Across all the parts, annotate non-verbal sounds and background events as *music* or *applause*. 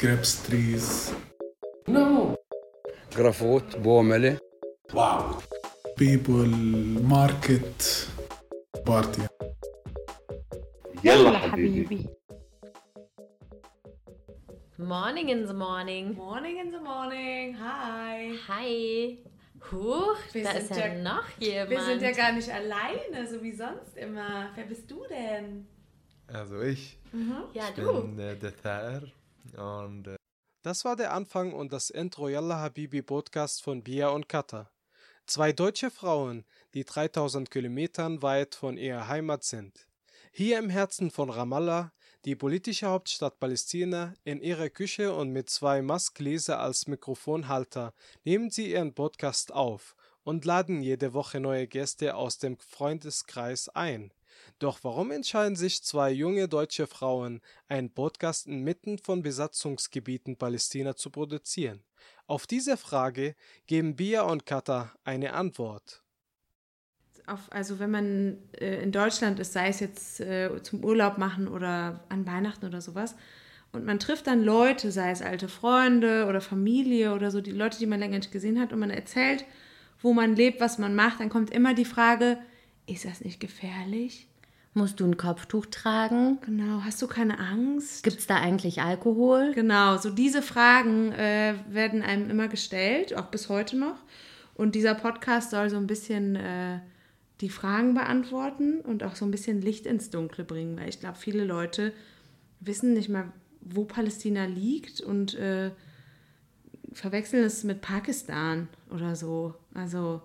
grapes trees. No. Grafot, Bomele. Wow. People, market, party. يلا حبيبي. Morning in the morning. Morning in the morning. Hi. Hi. Huch, Wir da sind ist ja, ja- noch jemand. Wir sind ja gar nicht alleine, so wie sonst immer. Wer bist du denn? Also ich ja, ich du. bin äh, der Thaer und äh, Das war der Anfang und das Intro Yalla Habibi Podcast von Bia und Kata. Zwei deutsche Frauen, die 3000 Kilometern weit von ihrer Heimat sind. Hier im Herzen von Ramallah, die politische Hauptstadt Palästina, in ihrer Küche und mit zwei Maskgläser als Mikrofonhalter nehmen sie ihren Podcast auf und laden jede Woche neue Gäste aus dem Freundeskreis ein. Doch warum entscheiden sich zwei junge deutsche Frauen, einen Podcast inmitten von Besatzungsgebieten Palästina zu produzieren? Auf diese Frage geben Bia und Kata eine Antwort. Auf, also wenn man äh, in Deutschland ist, sei es jetzt äh, zum Urlaub machen oder an Weihnachten oder sowas, und man trifft dann Leute, sei es alte Freunde oder Familie oder so, die Leute, die man länger nicht gesehen hat, und man erzählt, wo man lebt, was man macht, dann kommt immer die Frage, ist das nicht gefährlich? Musst du ein Kopftuch tragen? Genau, hast du keine Angst? Gibt's da eigentlich Alkohol? Genau, so diese Fragen äh, werden einem immer gestellt, auch bis heute noch. Und dieser Podcast soll so ein bisschen äh, die Fragen beantworten und auch so ein bisschen Licht ins Dunkle bringen, weil ich glaube, viele Leute wissen nicht mal, wo Palästina liegt und äh, verwechseln es mit Pakistan oder so. Also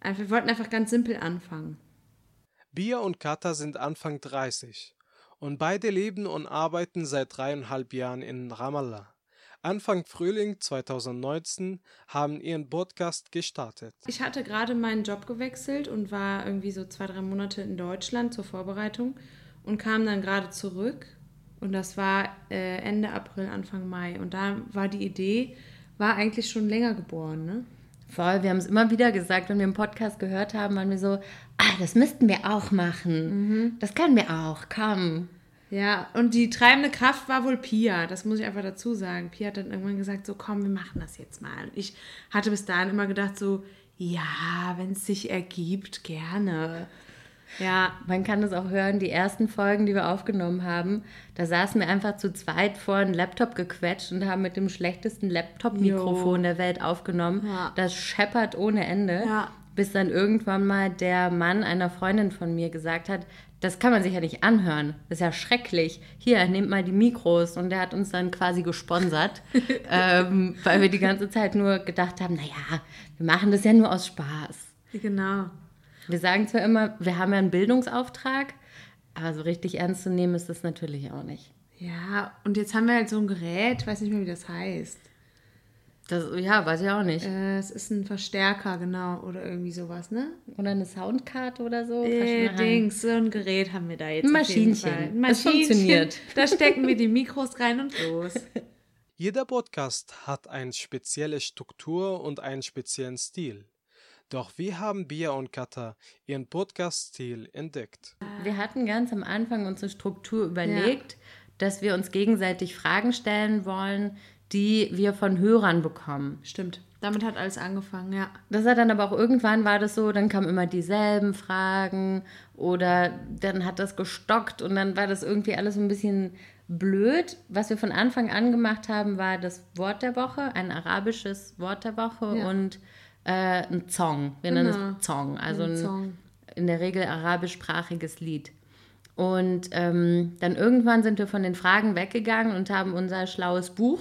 einfach, wir wollten einfach ganz simpel anfangen. Bia und Kata sind Anfang 30 und beide leben und arbeiten seit dreieinhalb Jahren in Ramallah. Anfang Frühling 2019 haben ihren Podcast gestartet. Ich hatte gerade meinen Job gewechselt und war irgendwie so zwei, drei Monate in Deutschland zur Vorbereitung und kam dann gerade zurück. Und das war äh, Ende April, Anfang Mai. Und da war die Idee, war eigentlich schon länger geboren, ne? Voll, wir haben es immer wieder gesagt, wenn wir im Podcast gehört haben, waren wir so, ah, das müssten wir auch machen. Das können wir auch, komm. Ja, und die treibende Kraft war wohl Pia, das muss ich einfach dazu sagen. Pia hat dann irgendwann gesagt, so komm, wir machen das jetzt mal. Und ich hatte bis dahin immer gedacht, so, ja, wenn es sich ergibt, gerne. Ja, Man kann es auch hören, die ersten Folgen, die wir aufgenommen haben, da saßen wir einfach zu zweit vor einen Laptop gequetscht und haben mit dem schlechtesten Laptop-Mikrofon der Welt aufgenommen. Ja. Das scheppert ohne Ende. Ja. Bis dann irgendwann mal der Mann einer Freundin von mir gesagt hat, das kann man sich ja nicht anhören. Das ist ja schrecklich. Hier, nehmt mal die Mikros. Und der hat uns dann quasi gesponsert, *laughs* ähm, weil wir die ganze Zeit nur gedacht haben, naja, wir machen das ja nur aus Spaß. genau. Wir sagen zwar immer, wir haben ja einen Bildungsauftrag, aber so richtig ernst zu nehmen ist das natürlich auch nicht. Ja, und jetzt haben wir halt so ein Gerät, weiß nicht mehr, wie das heißt. Das, ja, weiß ich auch nicht. Äh, es ist ein Verstärker, genau, oder irgendwie sowas, ne? Oder eine Soundkarte oder so. Äh, Dings, so ein Gerät haben wir da jetzt. Ein auf jeden Maschinchen. Fall. Ein Es Maschinchen. funktioniert. *laughs* Da stecken wir die Mikros rein und los. Jeder Podcast hat eine spezielle Struktur und einen speziellen Stil. Doch wie haben Bia und Kata ihren Podcast-Stil entdeckt? Wir hatten ganz am Anfang unsere Struktur überlegt, dass wir uns gegenseitig Fragen stellen wollen, die wir von Hörern bekommen. Stimmt. Damit hat alles angefangen, ja. Das hat dann aber auch irgendwann war das so, dann kamen immer dieselben Fragen oder dann hat das gestockt und dann war das irgendwie alles so ein bisschen blöd. Was wir von Anfang an gemacht haben, war das Wort der Woche, ein arabisches Wort der Woche Ja. und äh, ein Song. Wir nennen Genau. es Song, also Ein ein, in der Regel arabischsprachiges Lied. Und ähm, dann irgendwann sind wir von den Fragen weggegangen und haben unser schlaues Buch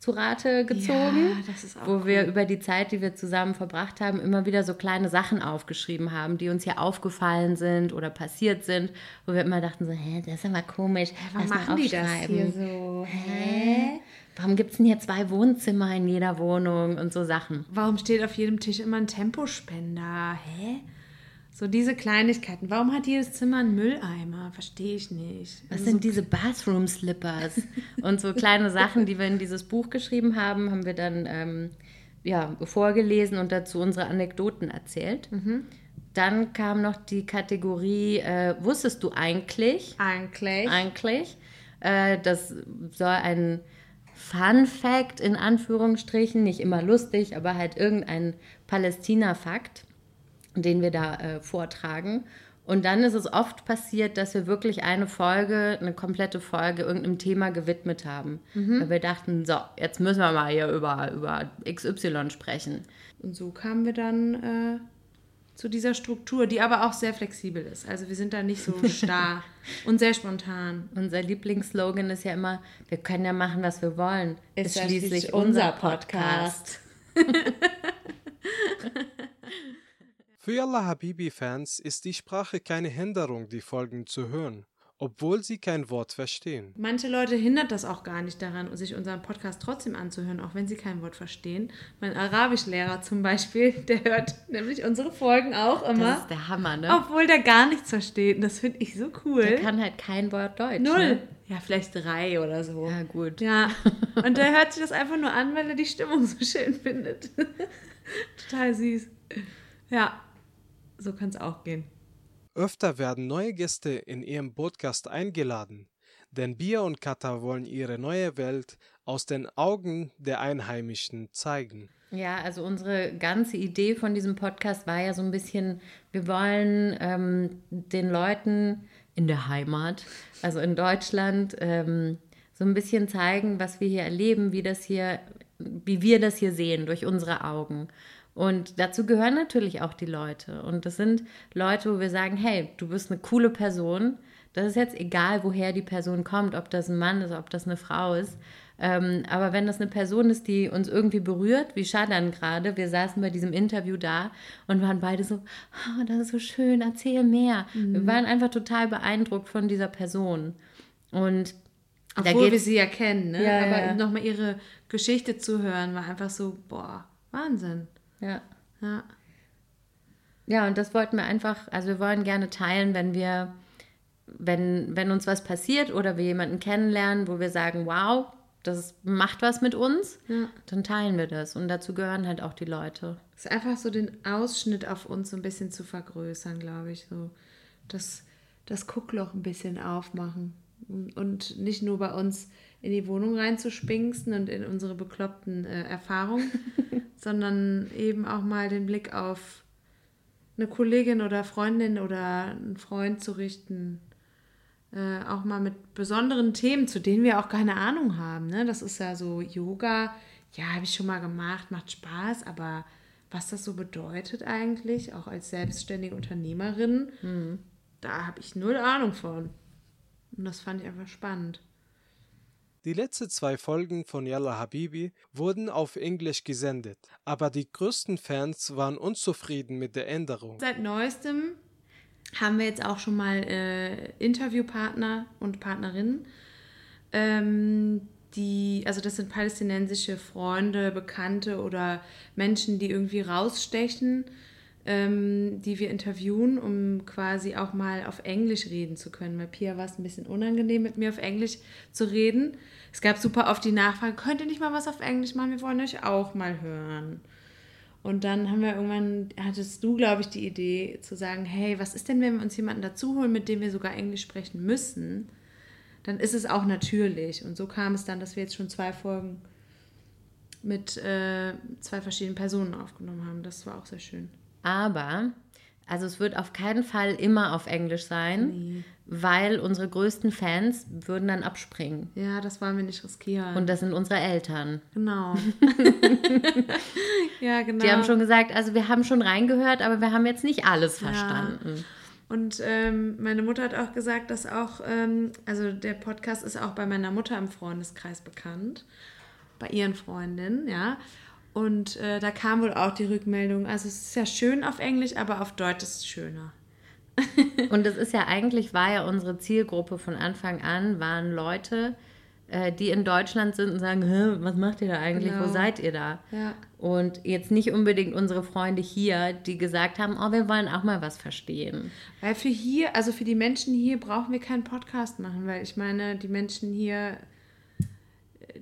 zu Rate gezogen, Ja, wo wir cool. über die Zeit, die wir zusammen verbracht haben, immer wieder so kleine Sachen aufgeschrieben haben, die uns hier aufgefallen sind oder passiert sind, wo wir immer dachten so, hä, das ist aber komisch, lass mal machen die das hier so? Hä? Warum gibt es denn hier zwei Wohnzimmer in jeder Wohnung und so Sachen? Warum steht auf jedem Tisch immer ein Tempospender? Hä? So diese Kleinigkeiten. Warum hat jedes Zimmer einen Mülleimer? Verstehe ich nicht. Was Also sind diese Bathroom Slippers? *laughs* und so kleine Sachen, die wir in dieses Buch geschrieben haben, haben wir dann ähm, ja, vorgelesen und dazu unsere Anekdoten erzählt. Dann kam noch die Kategorie, äh, wusstest du eigentlich? Eigentlich. Eigentlich. Äh, das soll ein Fun Fact in Anführungsstrichen, nicht immer lustig, aber halt irgendein Palästina-Fakt, den wir da äh, vortragen. Und dann ist es oft passiert, dass wir wirklich eine Folge, eine komplette Folge irgendeinem Thema gewidmet haben. Mhm. Weil wir dachten, so, jetzt müssen wir mal hier über, über XY sprechen. Und so kamen wir dann äh, zu dieser Struktur, die aber auch sehr flexibel ist. Also wir sind da nicht so starr *laughs* und sehr spontan. Unser Lieblingsslogan ist ja immer, wir können ja machen, was wir wollen. Ist ja schließlich unser Podcast. *laughs* Für Yalla Habibi-Fans ist die Sprache keine Hinderung, die Folgen zu hören, obwohl sie kein Wort verstehen. Manche Leute hindert das auch gar nicht daran, sich unseren Podcast trotzdem anzuhören, auch wenn sie kein Wort verstehen. Mein Arabischlehrer zum Beispiel, *laughs* der hört nämlich unsere Folgen auch Das immer, ist der Hammer, ne? obwohl der gar nichts versteht. Und das finde ich so cool. Der kann halt kein Wort Deutsch. Null. Ne? Ja, vielleicht drei oder so. Ja, gut. Ja, *laughs* und der *laughs* hört sich das einfach nur an, weil er die Stimmung so schön findet. Total süß. Ja, so kann es auch gehen. Öfter werden neue Gäste in ihrem Podcast eingeladen, denn Bia und Kata wollen ihre neue Welt aus den Augen der Einheimischen zeigen. Ja, also unsere ganze Idee von diesem Podcast war ja so ein bisschen, wir wollen ähm, den Leuten in der Heimat, also in Deutschland, ähm, so ein bisschen zeigen, was wir hier erleben, wie das hier, wie wir das hier sehen durch unsere Augen. Und dazu gehören natürlich auch die Leute. Und das sind Leute, wo wir sagen, hey, du bist eine coole Person. Das ist jetzt egal, woher die Person kommt, ob das ein Mann ist, ob das eine Frau ist. Ähm, aber wenn das eine Person ist, die uns irgendwie berührt, wie Shadan gerade, wir saßen bei diesem Interview da und waren beide so, oh, das ist so schön, erzähl mehr. Wir waren einfach total beeindruckt von dieser Person. Und da Obwohl wir sie ja kennen, ne? Ja, aber ja. nochmal ihre Geschichte zu hören, war einfach so, boah, Wahnsinn. Ja. Ja. Ja, und das wollten wir einfach, also wir wollen gerne teilen, wenn wir, wenn, wenn uns was passiert oder wir jemanden kennenlernen, wo wir sagen, wow, das macht was mit uns, Ja. dann teilen wir das. Und dazu gehören halt auch die Leute. Es ist einfach so den Ausschnitt auf uns so ein bisschen zu vergrößern, glaube ich. So das, das Guckloch ein bisschen aufmachen. Und- nicht nur bei uns in die Wohnung reinzuspinksten und in unsere bekloppten äh, Erfahrungen, *laughs* sondern eben auch mal den Blick auf eine Kollegin oder Freundin oder einen Freund zu richten. Äh, auch mal mit besonderen Themen, zu denen wir auch keine Ahnung haben. Ne? Das ist ja so Yoga, ja, habe ich schon mal gemacht, macht Spaß, aber was das so bedeutet eigentlich, auch als selbstständige Unternehmerin, da habe ich null Ahnung von. Und das fand ich einfach spannend. Die letzten zwei Folgen von Yalla Habibi wurden auf Englisch gesendet, aber die größten Fans waren unzufrieden mit der Änderung. Seit neuestem haben wir jetzt auch schon mal äh, Interviewpartner und Partnerinnen, ähm, die, also das sind palästinensische Freunde, Bekannte oder Menschen, die irgendwie rausstechen, ähm, die wir interviewen, um quasi auch mal auf Englisch reden zu können. Weil Pia war es ein bisschen unangenehm, mit mir auf Englisch zu reden. Es gab super oft die Nachfrage, könnt ihr nicht mal was auf Englisch machen? Wir wollen euch auch mal hören. Und dann haben wir irgendwann, hattest du, glaube ich, die Idee zu sagen, hey, was ist denn, wenn wir uns jemanden dazu holen, mit dem wir sogar Englisch sprechen müssen? Dann ist es auch natürlich. Und so kam es dann, dass wir jetzt schon zwei Folgen mit äh, zwei verschiedenen Personen aufgenommen haben. Das war auch sehr schön. Aber, also es wird auf keinen Fall immer auf Englisch sein, weil unsere größten Fans würden dann abspringen. Ja, das wollen wir nicht riskieren. Und das sind unsere Eltern. genau. *laughs* ja, genau. Die haben schon gesagt, also wir haben schon reingehört, aber wir haben jetzt nicht alles verstanden. Und ähm, meine Mutter hat auch gesagt, dass auch, ähm, also der Podcast ist auch bei meiner Mutter im Freundeskreis bekannt, bei ihren Freundinnen, ja. Und äh, da kam wohl auch die Rückmeldung, also es ist ja schön auf Englisch, aber auf Deutsch ist es schöner. *laughs* Und das ist ja eigentlich, war ja unsere Zielgruppe von Anfang an, waren Leute, äh, die in Deutschland sind und sagen, was macht ihr da eigentlich, wo Genau. seid ihr da? Ja. Und jetzt nicht unbedingt unsere Freunde hier, die gesagt haben, oh, wir wollen auch mal was verstehen. Weil für hier, also für die Menschen hier brauchen wir keinen Podcast machen, weil ich meine, die Menschen hier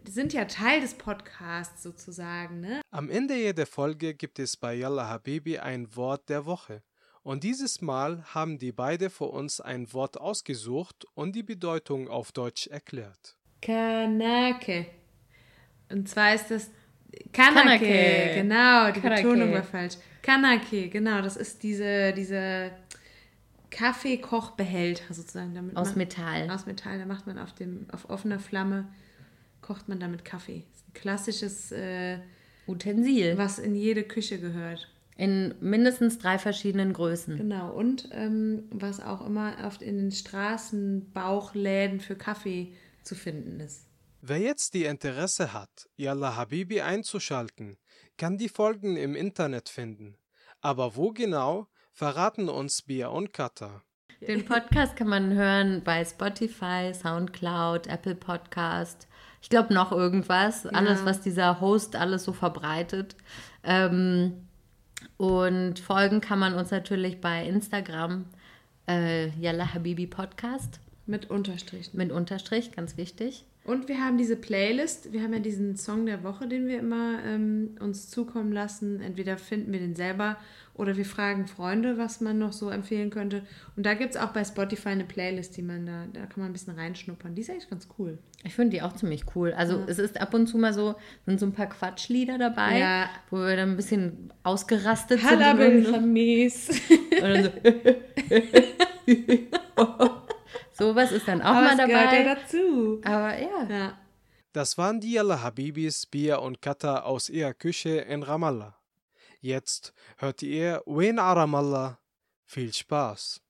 sind ja Teil des Podcasts sozusagen, ne? Am Ende jeder Folge gibt es bei Yalla Habibi ein Wort der Woche. Und dieses Mal haben die beide für uns ein Wort ausgesucht und die Bedeutung auf Deutsch erklärt. Kanake. Und zwar ist das Kanake. Kanake. Genau, die Kanake. Betonung war falsch. Kanake, genau. Das ist diese, diese Kaffeekochbehälter sozusagen. Damit Aus macht- Metall. Aus Metall. Da macht man auf, dem, auf offener Flamme, kocht man damit Kaffee. Das ist ein klassisches, äh, Utensil. was in jede Küche gehört. In mindestens drei verschiedenen Größen. Genau. Und ähm, was auch immer oft in den Straßenbauchläden für Kaffee zu finden ist. Wer jetzt die Interesse hat, Yalla Habibi einzuschalten, kann die Folgen im Internet finden. Aber wo genau, verraten uns Bia und Kata. Den Podcast kann man hören bei Spotify, Soundcloud, Apple Podcast. Ich glaube noch irgendwas. Alles, was dieser Host alles so verbreitet. Ähm, und folgen kann man uns natürlich bei Instagram, äh, Yalla Habibi Podcast Mit Unterstrichen. mit Unterstrich, ganz wichtig. Und wir haben diese Playlist. Wir haben ja diesen Song der Woche, den wir immer ähm, uns zukommen lassen. Entweder finden wir den selber oder wir fragen Freunde, was man noch so empfehlen könnte. Und da gibt es auch bei Spotify eine Playlist, die man da, da kann man ein bisschen reinschnuppern. Die ist eigentlich ganz cool. Ich finde die auch ziemlich cool. Also es ist ab und zu mal so, sind so ein paar Quatschlieder dabei, Ja. wo wir dann ein bisschen ausgerastet sind. Halabel und, und dann so *laughs* *laughs* *laughs* Sowas ist dann auch Aber mal es gehört dabei. ja dazu. Aber ja, Ja. Das waren die Yalla Habibis, Bia und Kata aus ihrer Küche in Ramallah. Jetzt hört ihr Wen Ramallah. Viel Spaß.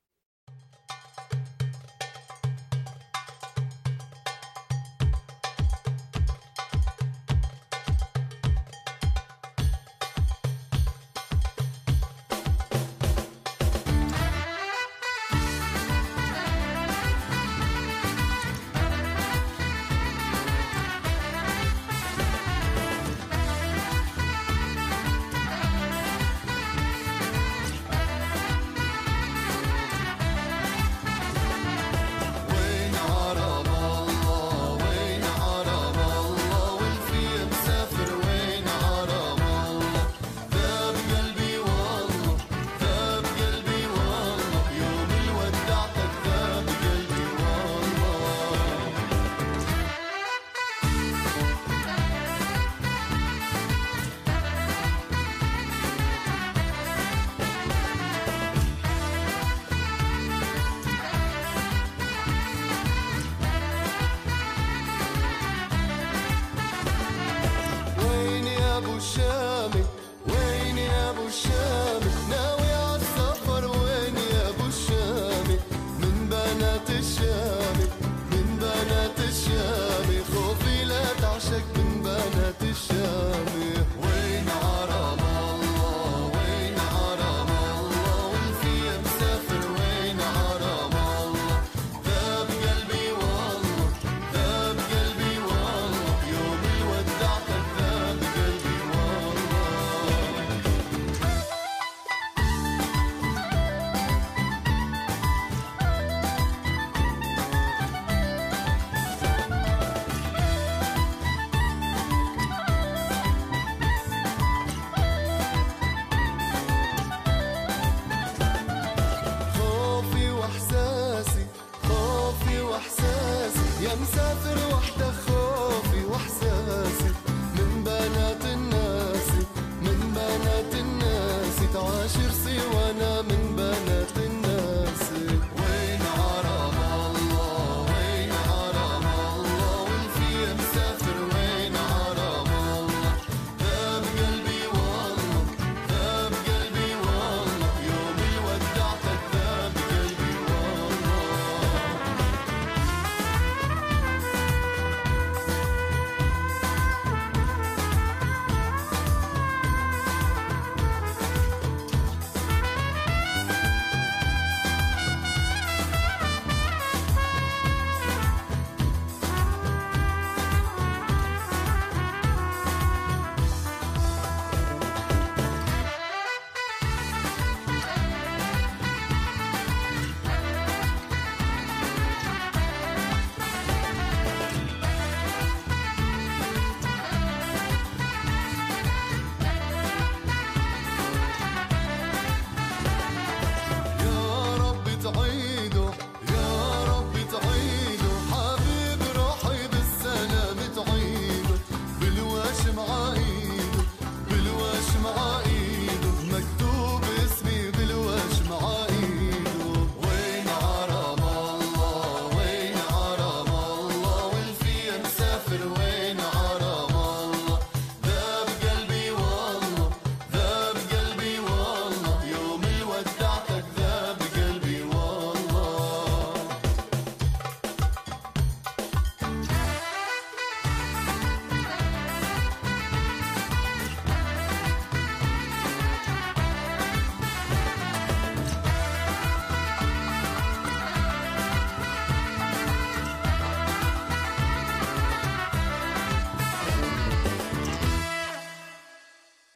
şaşırsın